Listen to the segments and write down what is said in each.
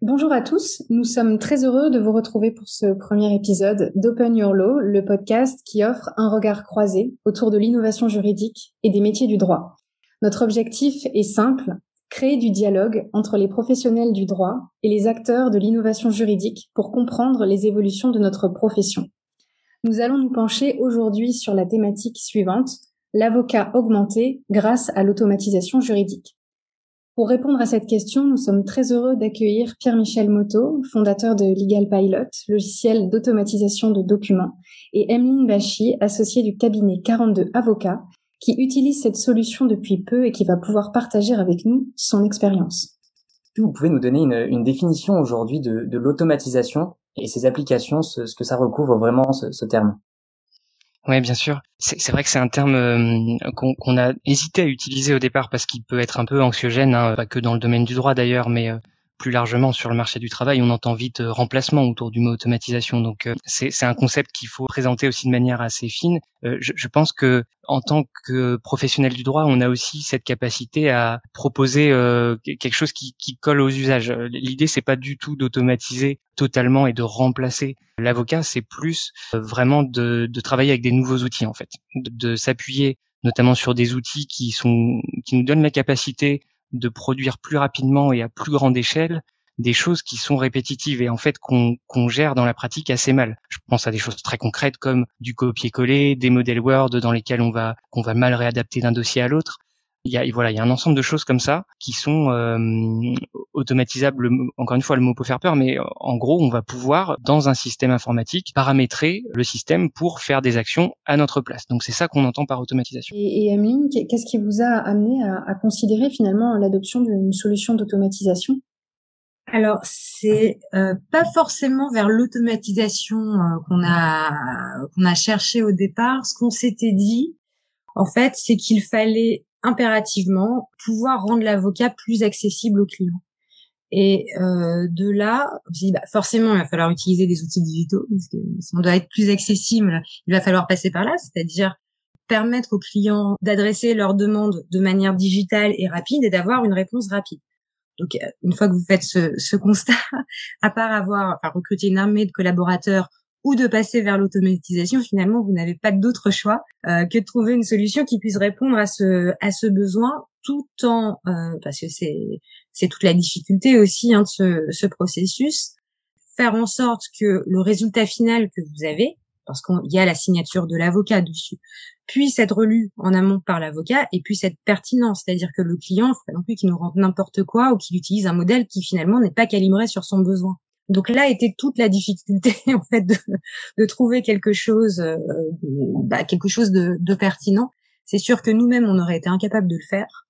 Bonjour à tous, nous sommes très heureux de vous retrouver pour ce premier épisode d'Open Your Law, le podcast qui offre un regard croisé autour de l'innovation juridique et des métiers du droit. Notre objectif est simple, créer du dialogue entre les professionnels du droit et les acteurs de l'innovation juridique pour comprendre les évolutions de notre profession. Nous allons nous pencher aujourd'hui sur la thématique suivante, l'avocat augmenté grâce à l'automatisation juridique. Pour répondre à cette question, nous sommes très heureux d'accueillir Pierre-Michel Moto, fondateur de Legal Pilot, logiciel d'automatisation de documents, et Emeline Bachy, associée du cabinet 42 Avocats, qui utilise cette solution depuis peu et qui va pouvoir partager avec nous son expérience. Vous pouvez nous donner une, définition aujourd'hui de, l'automatisation et ses applications, ce, que ça recouvre vraiment ce terme? Oui, bien sûr. C'est vrai que c'est un terme euh, qu'on a hésité à utiliser au départ parce qu'il peut être un peu anxiogène, hein, pas que dans le domaine du droit d'ailleurs, mais euh, plus largement sur le marché du travail, on entend vite euh, remplacement autour du mot automatisation. Donc euh, c'est un concept qu'il faut présenter aussi de manière assez fine. Euh, je, pense que en tant que professionnel du droit, on a aussi cette capacité à proposer quelque chose qui, qui, colle aux usages. L'idée c'est pas du tout d'automatiser totalement et de remplacer l'avocat, c'est plus vraiment de, de, travailler avec des nouveaux outils en fait, de, de s'appuyer notamment sur des outils qui sont qui nous donnent la capacité de produire plus rapidement et à plus grande échelle des choses qui sont répétitives et en fait qu'on gère dans la pratique assez mal. Je pense à des choses très concrètes comme du copier-coller, des modèles Word dans lesquels on va qu'on va mal réadapter d'un dossier à l'autre il y a voilà, il y a un ensemble de choses comme ça qui sont euh, automatisables. Encore une fois, le mot peut faire peur, mais en gros, on va pouvoir dans un système informatique paramétrer le système pour faire des actions à notre place. Donc c'est ça qu'on entend par automatisation. Et, et Emeline, qu'est-ce qui vous a amené à, à considérer finalement l'adoption d'une solution d'automatisation? Alors c'est euh, pas forcément vers l'automatisation euh, qu'on a qu'on a cherché au départ. Ce qu'on s'était dit, en fait, c'est qu'il fallait impérativement pouvoir rendre l'avocat plus accessible au client. Et euh, de là, bah, forcément, il va falloir utiliser des outils digitaux, parce que si on doit être plus accessible, il va falloir passer par là, c'est-à-dire permettre aux clients d'adresser leurs demandes de manière digitale et rapide et d'avoir une réponse rapide. Donc, euh, une fois que vous faites ce, ce constat, à part avoir enfin, recruté une armée de collaborateurs ou de passer vers l'automatisation, finalement, vous n'avez pas d'autre choix euh, que de trouver une solution qui puisse répondre à ce à ce besoin, tout en euh, parce que c'est c'est toute la difficulté aussi hein, de ce, ce processus, faire en sorte que le résultat final que vous avez, parce qu'il y a la signature de l'avocat dessus, puisse être lu en amont par l'avocat et puisse être pertinent, c'est-à-dire que le client, il faut pas non plus qu'il nous rende n'importe quoi ou qu'il utilise un modèle qui finalement n'est pas calibré sur son besoin. Donc là était toute la difficulté en fait de, de trouver quelque chose, euh, bah, quelque chose de, de pertinent. C'est sûr que nous-mêmes on aurait été incapable de le faire.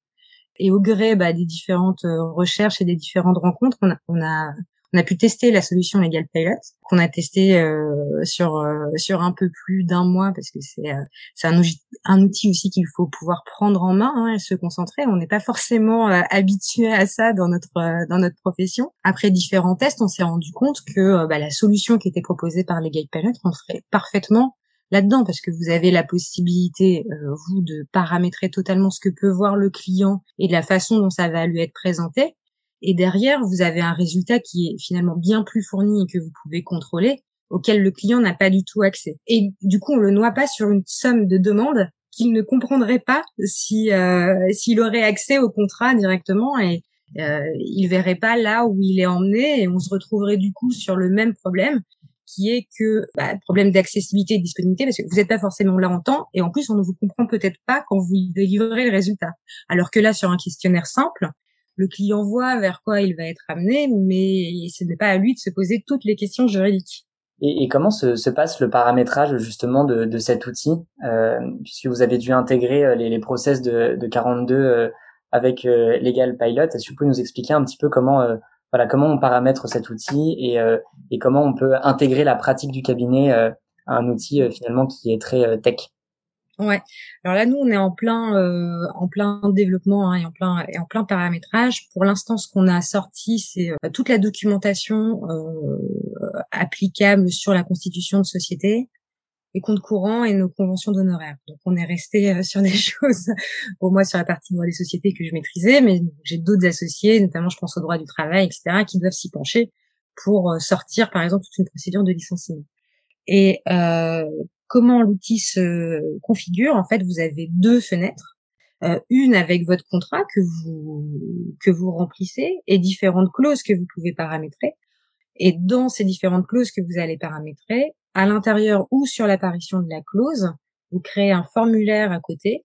Et au gré bah, des différentes euh, recherches et des différentes rencontres, on a, on a on a pu tester la solution Legal Pilot qu'on a testé euh, sur euh, sur un peu plus d'un mois parce que c'est euh, c'est un, outil aussi qu'il faut pouvoir prendre en main hein, et se concentrer. On n'est pas forcément habitué à ça dans notre dans notre profession. Après différents tests, on s'est rendu compte que bah, la solution qui était proposée par Legal Pilot rentrait parfaitement là-dedans parce que vous avez la possibilité vous de paramétrer totalement ce que peut voir le client et de la façon dont ça va lui être présenté et derrière, vous avez un résultat qui est finalement bien plus fourni et que vous pouvez contrôler, auquel le client n'a pas du tout accès. Et du coup, on le noie pas sur une somme de demandes qu'il ne comprendrait pas si euh, s'il aurait accès au contrat directement et euh, il verrait pas là où il est emmené et on se retrouverait du coup sur le même problème qui est que bah, problème d'accessibilité et de disponibilité parce que vous n'êtes pas forcément là en temps et en plus on ne vous comprend peut-être pas quand vous délivrez le résultat. Alors que là sur un questionnaire simple, le client voit vers quoi il va être amené, mais ce n'est pas à lui de se poser toutes les questions juridiques. Et, comment se, passe le paramétrage justement de, cet outil, euh, puisque vous avez dû intégrer euh, les, les process de, 42 euh, avec Legal Pilot. Est-ce que vous pouvez nous expliquer un petit peu comment voilà comment on paramètre cet outil et, et comment on peut intégrer la pratique du cabinet à un outil finalement qui est très tech? Ouais. Alors là, nous, on est en plein, euh, en plein développement hein, et en plein et en plein paramétrage. Pour l'instant, ce qu'on a sorti, c'est euh, toute la documentation euh, applicable sur la constitution de société. les comptes courants et nos conventions d'honoraires. Donc on est resté euh, sur des choses, pour moi sur la partie droit des sociétés que je maîtrisais, mais j'ai d'autres associés, notamment je pense au droit du travail, etc., qui doivent s'y pencher pour euh, sortir par exemple toute une procédure de licenciement. Et euh, comment l'outil se configure En fait, vous avez deux fenêtres. Euh, une avec votre contrat que vous que vous remplissez et différentes clauses que vous pouvez paramétrer. Et dans ces différentes clauses que vous allez paramétrer, à l'intérieur ou sur l'apparition de la clause, vous créez un formulaire à côté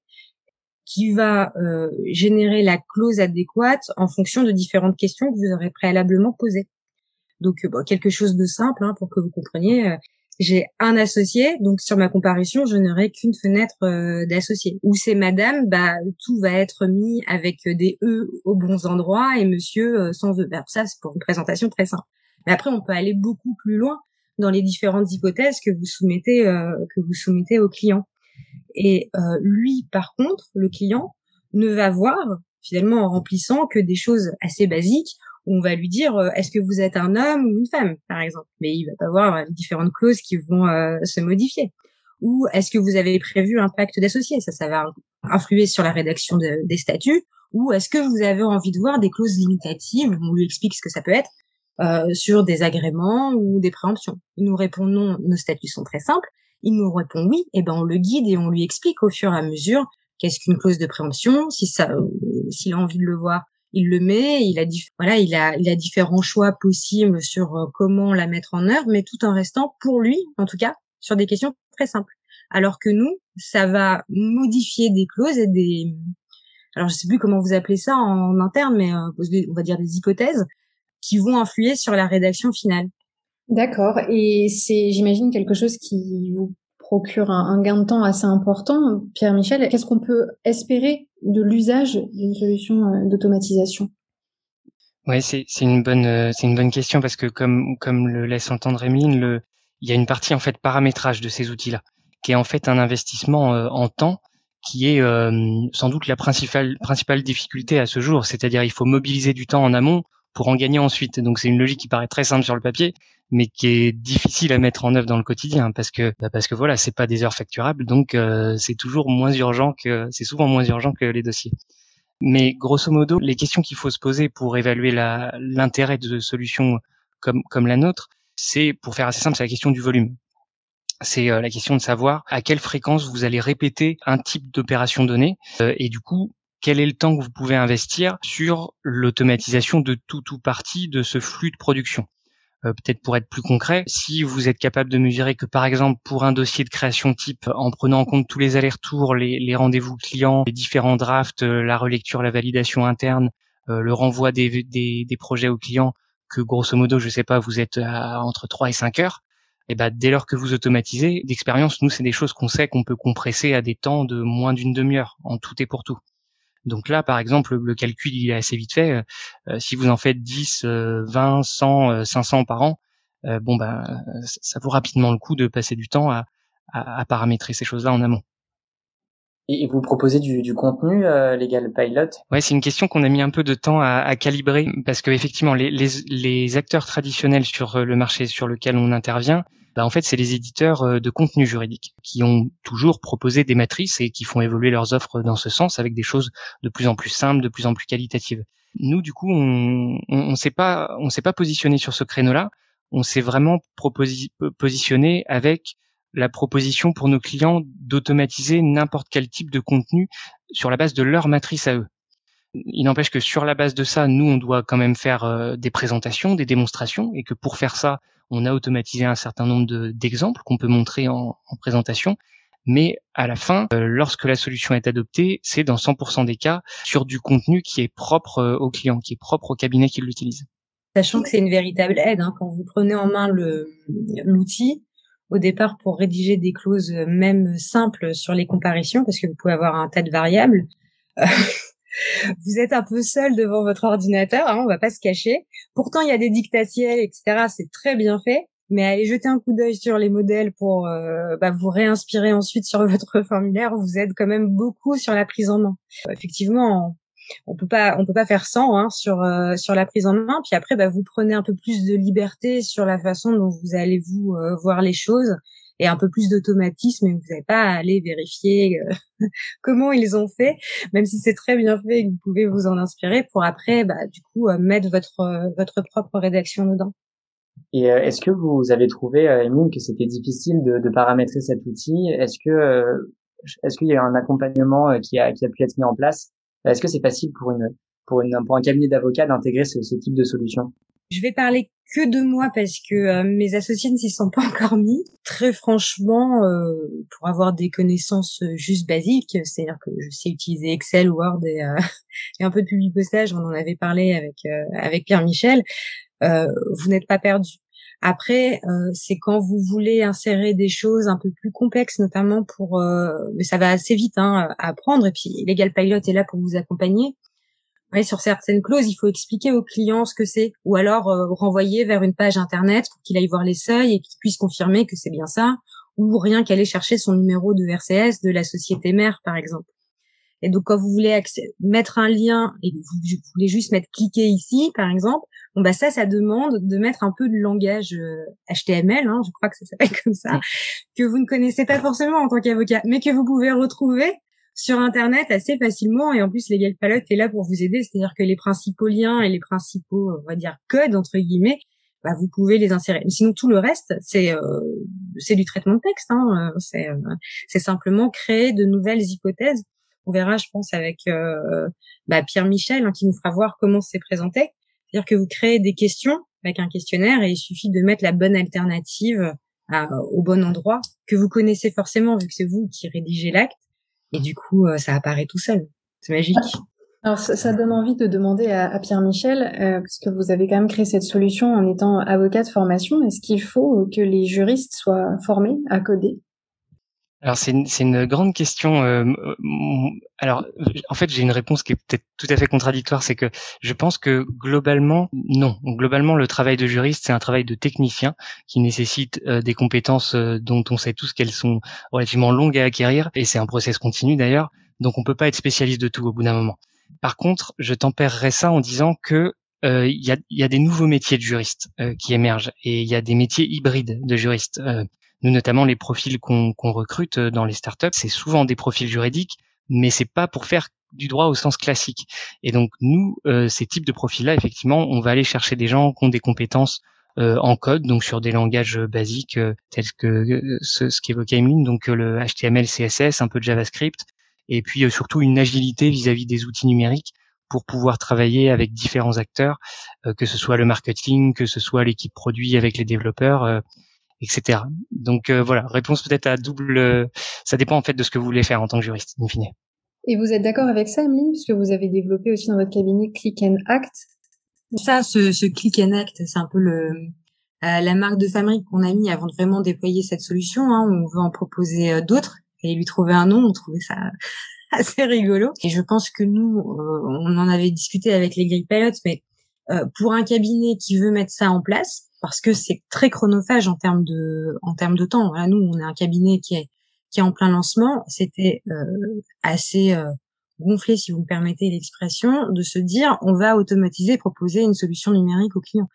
qui va euh, générer la clause adéquate en fonction de différentes questions que vous aurez préalablement posées. Donc bon, quelque chose de simple hein, pour que vous compreniez. Euh, j'ai un associé, donc sur ma comparution, je n'aurai qu'une fenêtre euh, d'associé. Ou c'est madame, bah tout va être mis avec des E aux bons endroits et monsieur sans E. Alors ça, c'est pour une présentation très simple. Mais après, on peut aller beaucoup plus loin dans les différentes hypothèses que vous soumettez euh, que vous soumettez au client. Et euh, lui, par contre, le client ne va voir finalement en remplissant que des choses assez basiques on va lui dire euh, est-ce que vous êtes un homme ou une femme, par exemple. Mais il va pas voir les différentes clauses qui vont se modifier. Ou est-ce que vous avez prévu un pacte d'associés? Ça, ça va influer sur la rédaction des statuts. Ou est-ce que vous avez envie de voir des clauses limitatives On lui explique ce que ça peut être euh, sur des agréments ou des préemptions? Il nous répond non, nos statuts sont très simples. Il nous répond oui, et ben on le guide et on lui explique au fur et à mesure qu'est-ce qu'une clause de préemption. Si ça, euh, s'il a envie de le voir, il le met. Il a voilà, il a, il a différents choix possibles sur euh, comment la mettre en œuvre, mais tout en restant pour lui, en tout cas, sur des questions très simples. Alors que nous, ça va modifier des clauses et des, alors je sais plus comment vous appelez ça en interne, mais on va dire des hypothèses qui vont influer sur la rédaction finale. D'accord. Et c'est, j'imagine, quelque chose qui vous procure un, gain de temps assez important. Pierre-Michel, qu'est-ce qu'on peut espérer de l'usage d'une solution euh, d'automatisation? Oui, c'est une bonne euh, c'est une bonne question parce que comme comme le laisse entendre Emeline, il y a une partie en fait paramétrage de ces outils-là, qui est en fait un investissement euh, en temps qui est sans doute la principale principale difficulté à ce jour. C'est-à-dire il faut mobiliser du temps en amont pour en gagner ensuite. Donc c'est une logique qui paraît très simple sur le papier, mais qui est difficile à mettre en œuvre dans le quotidien parce que bah parce que voilà, c'est pas des heures facturables, donc euh, c'est toujours moins urgent que c'est souvent moins urgent que les dossiers. Mais grosso modo, les questions qu'il faut se poser pour évaluer l'intérêt de solutions comme comme la nôtre, c'est pour faire assez simple, c'est la question du volume. C'est euh, la question de savoir à quelle fréquence vous allez répéter un type d'opération donnée euh, et du coup quel est le temps que vous pouvez investir sur l'automatisation de tout ou partie de ce flux de production. Euh, peut-être pour être plus concret, si vous êtes capable de mesurer que par exemple pour un dossier de création type, en prenant en compte tous les allers-retours, les, rendez-vous clients, les différents drafts, euh, la relecture, la validation interne, euh, le renvoi des, des, projets aux clients, que grosso modo, je sais pas, vous êtes à entre 3 et 5 heures, et eh ben dès lors que vous automatisez, d'expérience, nous c'est des choses qu'on sait qu'on peut compresser à des temps de moins d'une demi-heure en tout et pour tout. Donc là, par exemple, le calcul il est assez vite fait. Euh, euh, si vous en faites 10, 20, 100, 500 par an, euh, bon ben, ça vaut rapidement le coup de passer du temps à, à, paramétrer ces choses-là en amont. Et vous proposez du, du contenu euh, Legal Pilot? Ouais, c'est une question qu'on a mis un peu de temps à, à calibrer parce que effectivement, les, les, les, acteurs traditionnels sur le marché sur lequel on intervient, bah, en fait, c'est les éditeurs euh, de contenu juridique qui ont toujours proposé des matrices et qui font évoluer leurs offres dans ce sens avec des choses de plus en plus simples, de plus en plus qualitatives. Nous, du coup, on on, s'est pas on s'est pas positionné sur ce créneau-là. On s'est vraiment positionné avec la proposition pour nos clients d'automatiser n'importe quel type de contenu sur la base de leur matrice à eux. Il n'empêche que sur la base de ça, nous, on doit quand même faire euh, des présentations, des démonstrations, et que pour faire ça, on a automatisé un certain nombre d'exemples qu'on peut montrer en, présentation. Mais à la fin, euh, lorsque la solution est adoptée, c'est dans 100% des cas sur du contenu qui est propre euh, au client, qui est propre au cabinet qui l'utilise. Sachant que c'est une véritable aide, hein, quand vous prenez en main l'outil, au départ pour rédiger des clauses même simples sur les comparitions, parce que vous pouvez avoir un tas de variables. Vous êtes un peu seul devant votre ordinateur, hein, on va pas se cacher. Pourtant, il y a des dictatiels, etc. C'est très bien fait. Mais allez jeter un coup d'œil sur les modèles pour euh, bah, vous réinspirer ensuite sur votre formulaire. Vous aide quand même beaucoup sur la prise en main. Effectivement, on peut pas on peut pas faire sans hein, sur euh, sur la prise en main. Puis après, bah, vous prenez un peu plus de liberté sur la façon dont vous allez vous euh, voir les choses et un peu plus d'automatisme et vous n'avez pas à aller vérifier euh, comment ils ont fait, même si c'est très bien fait et que vous pouvez vous en inspirer pour après, bah, du coup, euh, mettre votre euh, votre propre rédaction dedans. Et est-ce que vous avez trouvé, Emile, que c'était difficile de, de, paramétrer cet outil? Est-ce que est-ce qu'il y a eu un accompagnement qui a qui a pu être mis en place? Est-ce que c'est facile pour une pour une pour un cabinet d'avocats d'intégrer ce, ce type de solution? Je vais parler que de moi parce que euh, mes associés ne s'y sont pas encore mis. Très franchement, euh, pour avoir des connaissances euh, juste basiques, c'est-à-dire que je sais utiliser Excel, Word et, et un peu de public postage, on en avait parlé avec avec Pierre Michel. vous n'êtes pas perdu. Après, c'est quand vous voulez insérer des choses un peu plus complexes, notamment pour, mais ça va assez vite hein, à apprendre. Et puis, Legal Pilot est là pour vous accompagner sur certaines clauses, il faut expliquer au client ce que c'est, ou alors euh, renvoyer vers une page internet pour qu'il aille voir les seuils et qu'il puisse confirmer que c'est bien ça, ou rien qu'aller chercher son numéro de RCS de la société mère, par exemple. Et donc, quand vous voulez mettre un lien et vous, voulez juste mettre cliquer ici, par exemple, bon bah ça, ça demande de mettre un peu de langage HTML, euh, hein, je crois que ça s'appelle comme ça, que vous ne connaissez pas forcément en tant qu'avocat, mais que vous pouvez retrouver sur Internet assez facilement. Et en plus, Legal Pilot est là pour vous aider. C'est-à-dire que les principaux liens et les principaux, on va dire, codes, entre guillemets, bah, vous pouvez les insérer. Sinon, tout le reste, c'est euh, c'est du traitement de texte. Hein. Euh, c'est euh, simplement créer de nouvelles hypothèses. On verra, je pense, avec euh, bah, Pierre Michel, hein, qui nous fera voir comment c'est présenté. C'est-à-dire que vous créez des questions avec un questionnaire et il suffit de mettre la bonne alternative au bon endroit que vous connaissez forcément vu que c'est vous qui rédigez l'acte et du coup, euh, ça apparaît tout seul. C'est magique. Alors ça, donne envie de demander à, Pierre Michel, euh, parce que vous avez quand même créé cette solution en étant avocat de formation. Est-ce qu'il faut que les juristes soient formés à coder? Alors c'est une, une, grande question. Euh, alors en fait j'ai une réponse qui est peut-être tout à fait contradictoire, c'est que je pense que globalement non. Globalement le travail de juriste c'est un travail de technicien qui nécessite euh, des compétences euh, dont on sait tous qu'elles sont relativement longues à acquérir et c'est un process continu d'ailleurs. Donc on peut pas être spécialiste de tout au bout d'un moment. Par contre je tempérerais ça en disant que il y, a, des nouveaux métiers de juriste qui émergent et il y a des métiers hybrides de juristes. Nous, notamment, les profils qu'on recrute euh, dans les startups, c'est souvent des profils juridiques, mais c'est pas pour faire du droit au sens classique. Et donc, nous, euh, ces types de profils-là, effectivement, on va aller chercher des gens qui ont des compétences euh, en code, donc sur des langages basiques tels que ce, ce qu'évoquait Emeline, donc le HTML, CSS, un peu de JavaScript, et puis surtout une agilité vis-à-vis des outils numériques pour pouvoir travailler avec différents acteurs, que ce soit le marketing, que ce soit l'équipe produit avec les développeurs etc. Donc euh, voilà, réponse peut-être à double. Euh, ça dépend en fait de ce que vous voulez faire en tant que juriste, in fine. Et vous êtes d'accord avec ça, Emeline, puisque vous avez développé aussi dans votre cabinet Click and Act? Ça, ce, ce Click and Act, c'est un peu le euh, la marque de fabrique qu'on a mis avant de vraiment déployer cette solution. Hein. On veut en proposer d'autres et lui trouver un nom. On trouvait ça assez rigolo. Et je pense que nous, on en avait discuté avec les Grey Pilots, mais pour un cabinet qui veut mettre ça en place, parce que c'est très chronophage en termes de en termes de temps. nous, on est un cabinet qui est qui est en plein lancement. C'était euh, assez euh, gonflé, si vous me permettez l'expression, de se dire on va automatiser, proposer une solution numérique aux clients,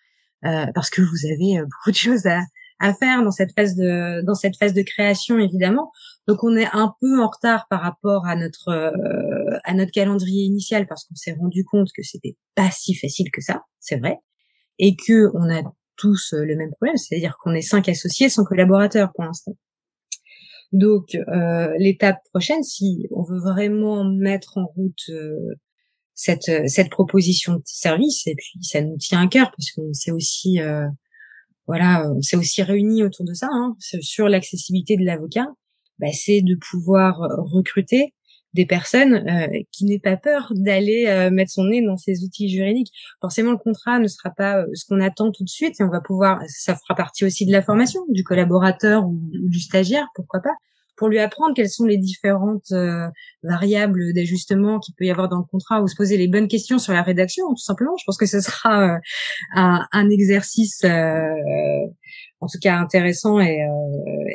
euh, parce que vous avez beaucoup de choses à, à faire dans cette phase de dans cette phase de création évidemment. Donc on est un peu en retard par rapport à notre à notre calendrier initial parce qu'on s'est rendu compte que c'était pas si facile que ça, c'est vrai, et que on a tous euh, le même problème, c'est-à-dire qu'on est cinq associés sans collaborateurs pour l'instant. Donc euh, l'étape prochaine, si on veut vraiment mettre en route euh, cette cette proposition de service, et puis ça nous tient à cœur parce qu'on s'est aussi voilà, on s'est aussi réunis autour de ça hein, sur l'accessibilité de l'avocat, bah, c'est de pouvoir recruter des personnes euh, qui n'aient pas peur d'aller euh, mettre son nez dans ces outils juridiques. Forcément, le contrat ne sera pas euh, ce qu'on attend tout de suite et on va pouvoir, ça fera partie aussi de la formation du collaborateur ou, du stagiaire, pourquoi pas, pour lui apprendre quelles sont les différentes variables d'ajustement qu'il peut y avoir dans le contrat ou se poser les bonnes questions sur la rédaction, tout simplement. Je pense que ce sera un, un, exercice, en tout cas intéressant et,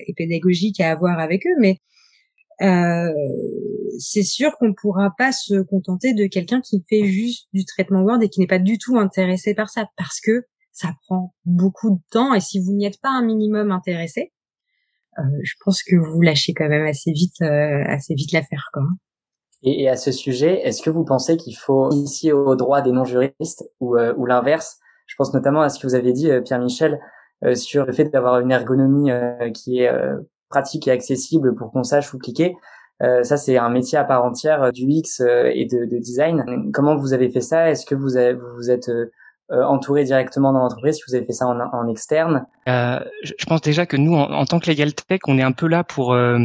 et pédagogique à avoir avec eux, mais euh, c'est sûr qu'on ne pourra pas se contenter de quelqu'un qui fait juste du traitement Word et qui n'est pas du tout intéressé par ça, parce que ça prend beaucoup de temps et si vous n'y êtes pas un minimum intéressé, je pense que vous lâchez quand même assez vite, assez vite l'affaire, quoi. Et, et, à ce sujet, est-ce que vous pensez qu'il faut initier au droit des non-juristes ou, ou l'inverse? Je pense notamment à ce que vous avez dit, Pierre-Michel, sur le fait d'avoir une ergonomie qui est pratique et accessible pour qu'on sache où cliquer. Euh, ça, c'est un métier à part entière du X et de, de, design. Comment vous avez fait ça? Est-ce que vous, avez, vous êtes euh, entouré directement dans l'entreprise, si vous avez fait ça en, en externe? Euh, je, pense déjà que nous, en, tant que Legal Tech, on est un peu là pour euh,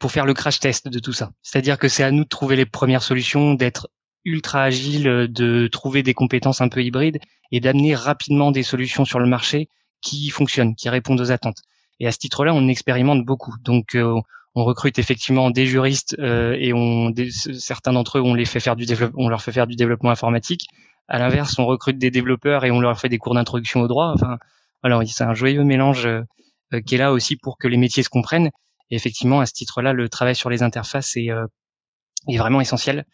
pour faire le crash test de tout ça. C'est-à-dire que c'est à nous de trouver les premières solutions, d'être ultra agile, de trouver des compétences un peu hybrides et d'amener rapidement des solutions sur le marché qui fonctionnent, qui répondent aux attentes. Et à ce titre-là, on expérimente beaucoup. Donc, euh, on recrute effectivement des juristes euh, et on, certains d'entre eux, on les fait faire du on leur fait faire du développement informatique. À l'inverse, on recrute des développeurs et on leur fait des cours d'introduction au droit. Enfin, voilà, c'est un joyeux mélange euh, qui est là aussi pour que les métiers se comprennent. Et effectivement, à ce titre-là, le travail sur les interfaces est, euh, est vraiment essentiel.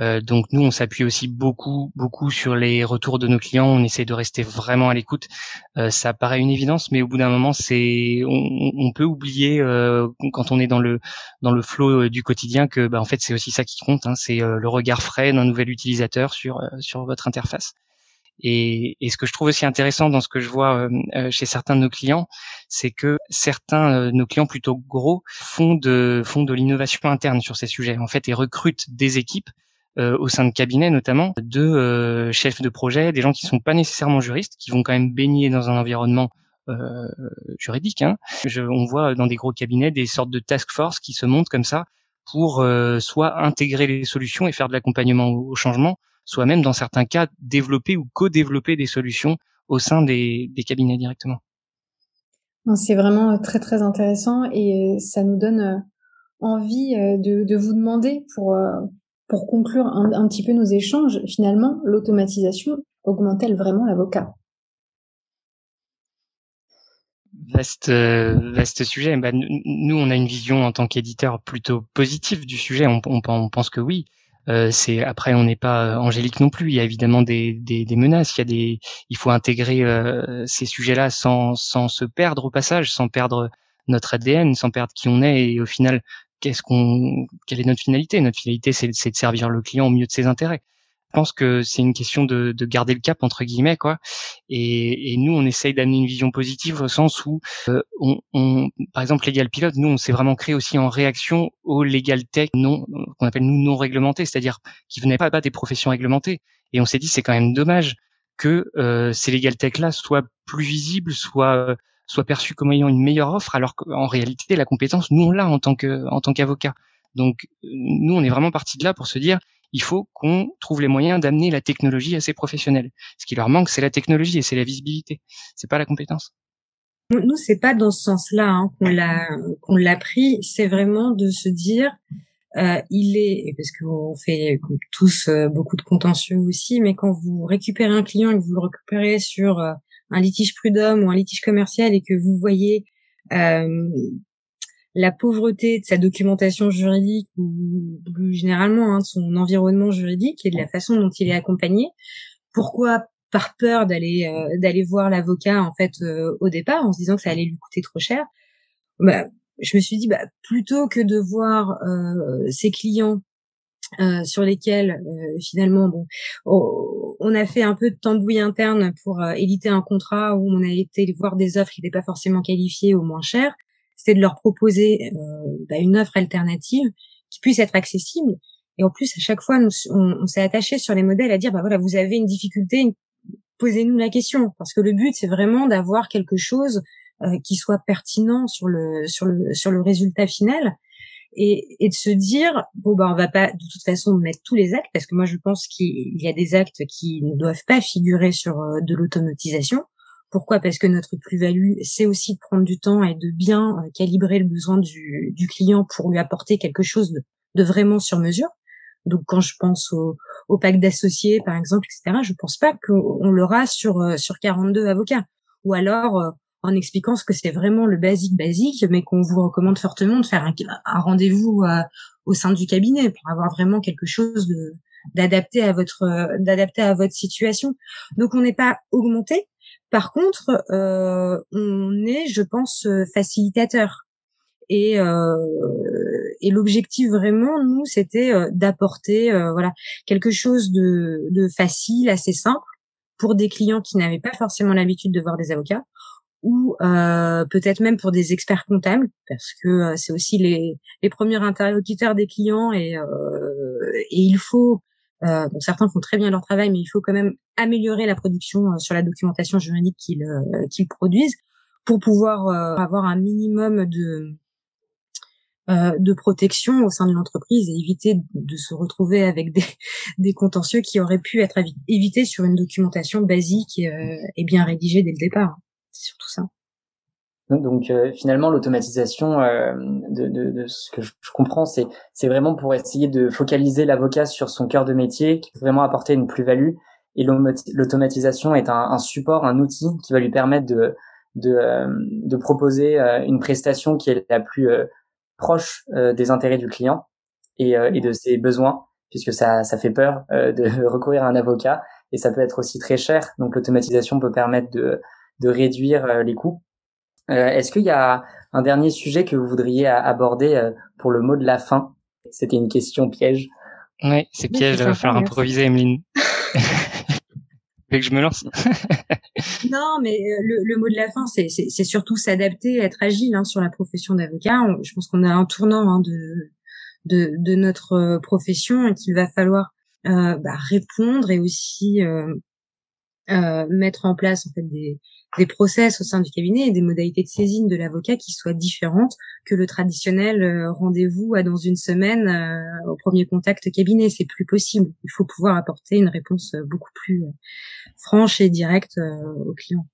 Euh, donc nous, on s'appuie aussi beaucoup, beaucoup sur les retours de nos clients. On essaie de rester vraiment à l'écoute. Euh, ça paraît une évidence, mais au bout d'un moment, c'est on, on, peut oublier euh, quand on est dans le dans le flow du quotidien que, bah, en fait, c'est aussi ça qui compte. Hein, c'est le regard frais d'un nouvel utilisateur sur sur votre interface. Et, et, ce que je trouve aussi intéressant dans ce que je vois chez certains de nos clients, c'est que certains de nos clients plutôt gros font de font de l'innovation interne sur ces sujets. En fait, et recrutent des équipes euh, au sein de cabinets notamment, de euh, chefs de projet, des gens qui sont pas nécessairement juristes, qui vont quand même baigner dans un environnement euh, juridique. Hein. Je, on voit dans des gros cabinets des sortes de task force qui se montent comme ça pour euh, soit intégrer les solutions et faire de l'accompagnement au, changement, soit même dans certains cas développer ou co-développer des solutions au sein des, des cabinets directement. C'est vraiment très très intéressant et ça nous donne envie de, de vous demander pour pour conclure un, petit peu nos échanges, finalement, l'automatisation augmente-t-elle vraiment l'avocat? Vaste, euh, sujet. Bah, nous, on a une vision en tant qu'éditeur plutôt positive du sujet. On, pense que oui. Euh, c'est après, on n'est pas angélique non plus. Il y a évidemment des, menaces. Il faut intégrer euh, ces sujets-là sans, sans se perdre au passage, sans perdre notre ADN, sans perdre qui on est et au final qu'est-ce qu'on, quelle est notre finalité? Notre finalité, c'est, de servir le client au mieux de ses intérêts. Je pense que c'est une question de, de, garder le cap entre guillemets quoi. Et, et nous, on essaye d'amener une vision positive au sens où, euh, on, on, par exemple, Legal Pilot, nous, on s'est vraiment créé aussi en réaction au legal tech non qu'on appelle nous non réglementés, c'est-à-dire qui venaient pas, pas des professions réglementées. Et on s'est dit, c'est quand même dommage que euh, ces legal tech là soient plus visibles, soient soit perçu comme ayant une meilleure offre, alors qu'en réalité, la compétence, nous, on l'a en tant que, tant qu'avocat. Donc, nous, on est vraiment parti de là pour se dire, il faut qu'on trouve les moyens d'amener la technologie à ces professionnels. Ce qui leur manque, c'est la technologie et c'est la visibilité. C'est pas la compétence. Nous, c'est pas dans ce sens-là hein, qu'on l'a qu'on l'a pris. C'est vraiment de se dire, euh, il est parce qu'on fait tous euh, beaucoup de contentieux aussi, mais quand vous récupérez un client et que vous le récupérez sur euh, un litige prud'homme ou un litige commercial et que vous voyez euh, la pauvreté de sa documentation juridique ou plus généralement hein, de son environnement juridique et de la façon dont il est accompagné, pourquoi par peur d'aller euh, d'aller voir l'avocat en fait euh, au départ en se disant que ça allait lui coûter trop cher bah, je me suis dit bah, plutôt que de voir ses clients euh, sur lesquels euh, finalement bon on a fait un peu de tambouille interne pour euh, un contrat où on a été voir des offres qui n'étaient pas forcément qualifiées au moins cher. C'était de leur proposer bah, une offre alternative qui puisse être accessible. Et en plus à chaque fois nous, on, s'est attaché sur les modèles à dire bah voilà vous avez une difficulté posez-nous la question. Parce que le but c'est vraiment d'avoir quelque chose qui soit pertinent sur le sur le sur le résultat final et, et de se dire bon bah on va pas de toute façon mettre tous les actes parce que moi je pense qu'il y a des actes qui ne doivent pas figurer sur euh, de l'automatisation. Pourquoi? Parce que notre plus-value, c'est aussi de prendre du temps et de bien euh, calibrer le besoin du, du client pour lui apporter quelque chose de, de vraiment sur mesure. Donc quand je pense au, au pack d'associés, par exemple, etc., je pense pas qu'on l'aura sur euh, sur 42 avocats. Ou alors en expliquant ce que c'est vraiment le basique basique, mais qu'on vous recommande fortement de faire un, rendez-vous euh, au sein du cabinet pour avoir vraiment quelque chose de d'adapté à votre d'adapter à votre situation. Donc on n'est pas augmenté. Par contre, euh, on est, je pense, facilitateur. Et, euh, et l'objectif vraiment, nous, c'était euh, d'apporter voilà quelque chose de, de facile, assez simple pour des clients qui n'avaient pas forcément l'habitude de voir des avocats ou euh, peut-être même pour des experts comptables, parce que euh, c'est aussi les, les premiers interlocuteurs des clients et, euh, et il faut, euh, bon, certains font très bien leur travail, mais il faut quand même améliorer la production euh, sur la documentation juridique qu'ils euh, produisent pour pouvoir avoir un minimum de de protection au sein de l'entreprise et éviter de se retrouver avec des, des contentieux qui auraient pu être évités sur une documentation basique et, et bien rédigée dès le départ c'est surtout ça. Donc euh, finalement, l'automatisation, euh, de, de, de, ce que je, comprends, c'est c'est vraiment pour essayer de focaliser l'avocat sur son cœur de métier, qui peut vraiment apporter une plus-value. Et l'automatisation est un, support, un outil qui va lui permettre de de, euh, de proposer une prestation qui est la plus proche des intérêts du client et, et de ses besoins, puisque ça ça fait peur de recourir à un avocat et ça peut être aussi très cher. Donc l'automatisation peut permettre de de réduire euh, les coûts. Euh, est-ce qu'il y a un dernier sujet que vous voudriez aborder euh, pour le mot de la fin? C'était une question piège. Oui, c'est piège, il va falloir improviser, Emeline. que je me lance? Non, mais le, mot de la fin, c'est, surtout s'adapter, être agile hein, sur la profession d'avocat. Je pense qu'on a un tournant hein, de, de, notre profession et qu'il va falloir bah, répondre et aussi mettre en place en fait des, des process au sein du cabinet et des modalités de saisine de l'avocat qui soient différentes que le traditionnel euh, rendez-vous à dans une semaine euh, au premier contact cabinet. C'est plus possible. Il faut pouvoir apporter une réponse euh, beaucoup plus franche et directe au client.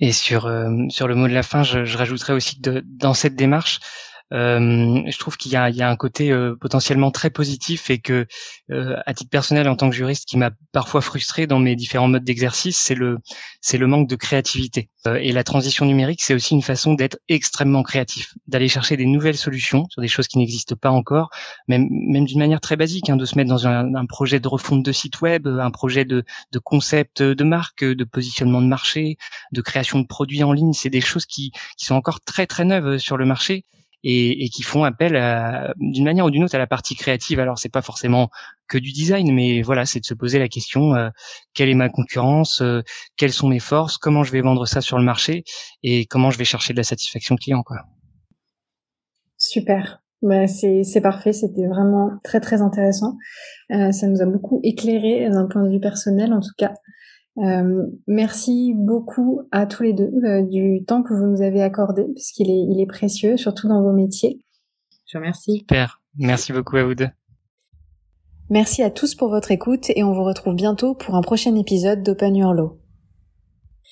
Et sur sur le mot de la fin, je, je rajouterais aussi de, dans cette démarche, euh, je trouve qu'il y y a un côté euh, potentiellement très positif et que, euh, à titre personnel, en tant que juriste, qui m'a parfois frustré dans mes différents modes d'exercice, c'est le, c'est le manque de créativité. et la transition numérique, c'est aussi une façon d'être extrêmement créatif, d'aller chercher des nouvelles solutions sur des choses qui n'existent pas encore, même, même d'une manière très basique, hein, de se mettre dans un, un, projet de refonte de site web, un projet de, de concept de marque, de positionnement de marché, de création de produits en ligne. C'est des choses qui, qui sont encore très très neuves sur le marché et, et qui font appel d'une manière ou d'une autre à la partie créative. Alors c'est pas forcément que du design, mais voilà, c'est de se poser la question euh, quelle est ma concurrence, euh, quelles sont mes forces, comment je vais vendre ça sur le marché et comment je vais chercher de la satisfaction client, quoi. Super. Bah, c'est, parfait, c'était vraiment très très intéressant. Euh, ça nous a beaucoup éclairé d'un point de vue personnel en tout cas. Euh, merci beaucoup à tous les deux euh, du temps que vous nous avez accordé, parce qu'il est, il est précieux, surtout dans vos métiers. Je vous remercie. Super. Merci beaucoup à vous deux. Merci à tous pour votre écoute et on vous retrouve bientôt pour un prochain épisode d'Open Your Law.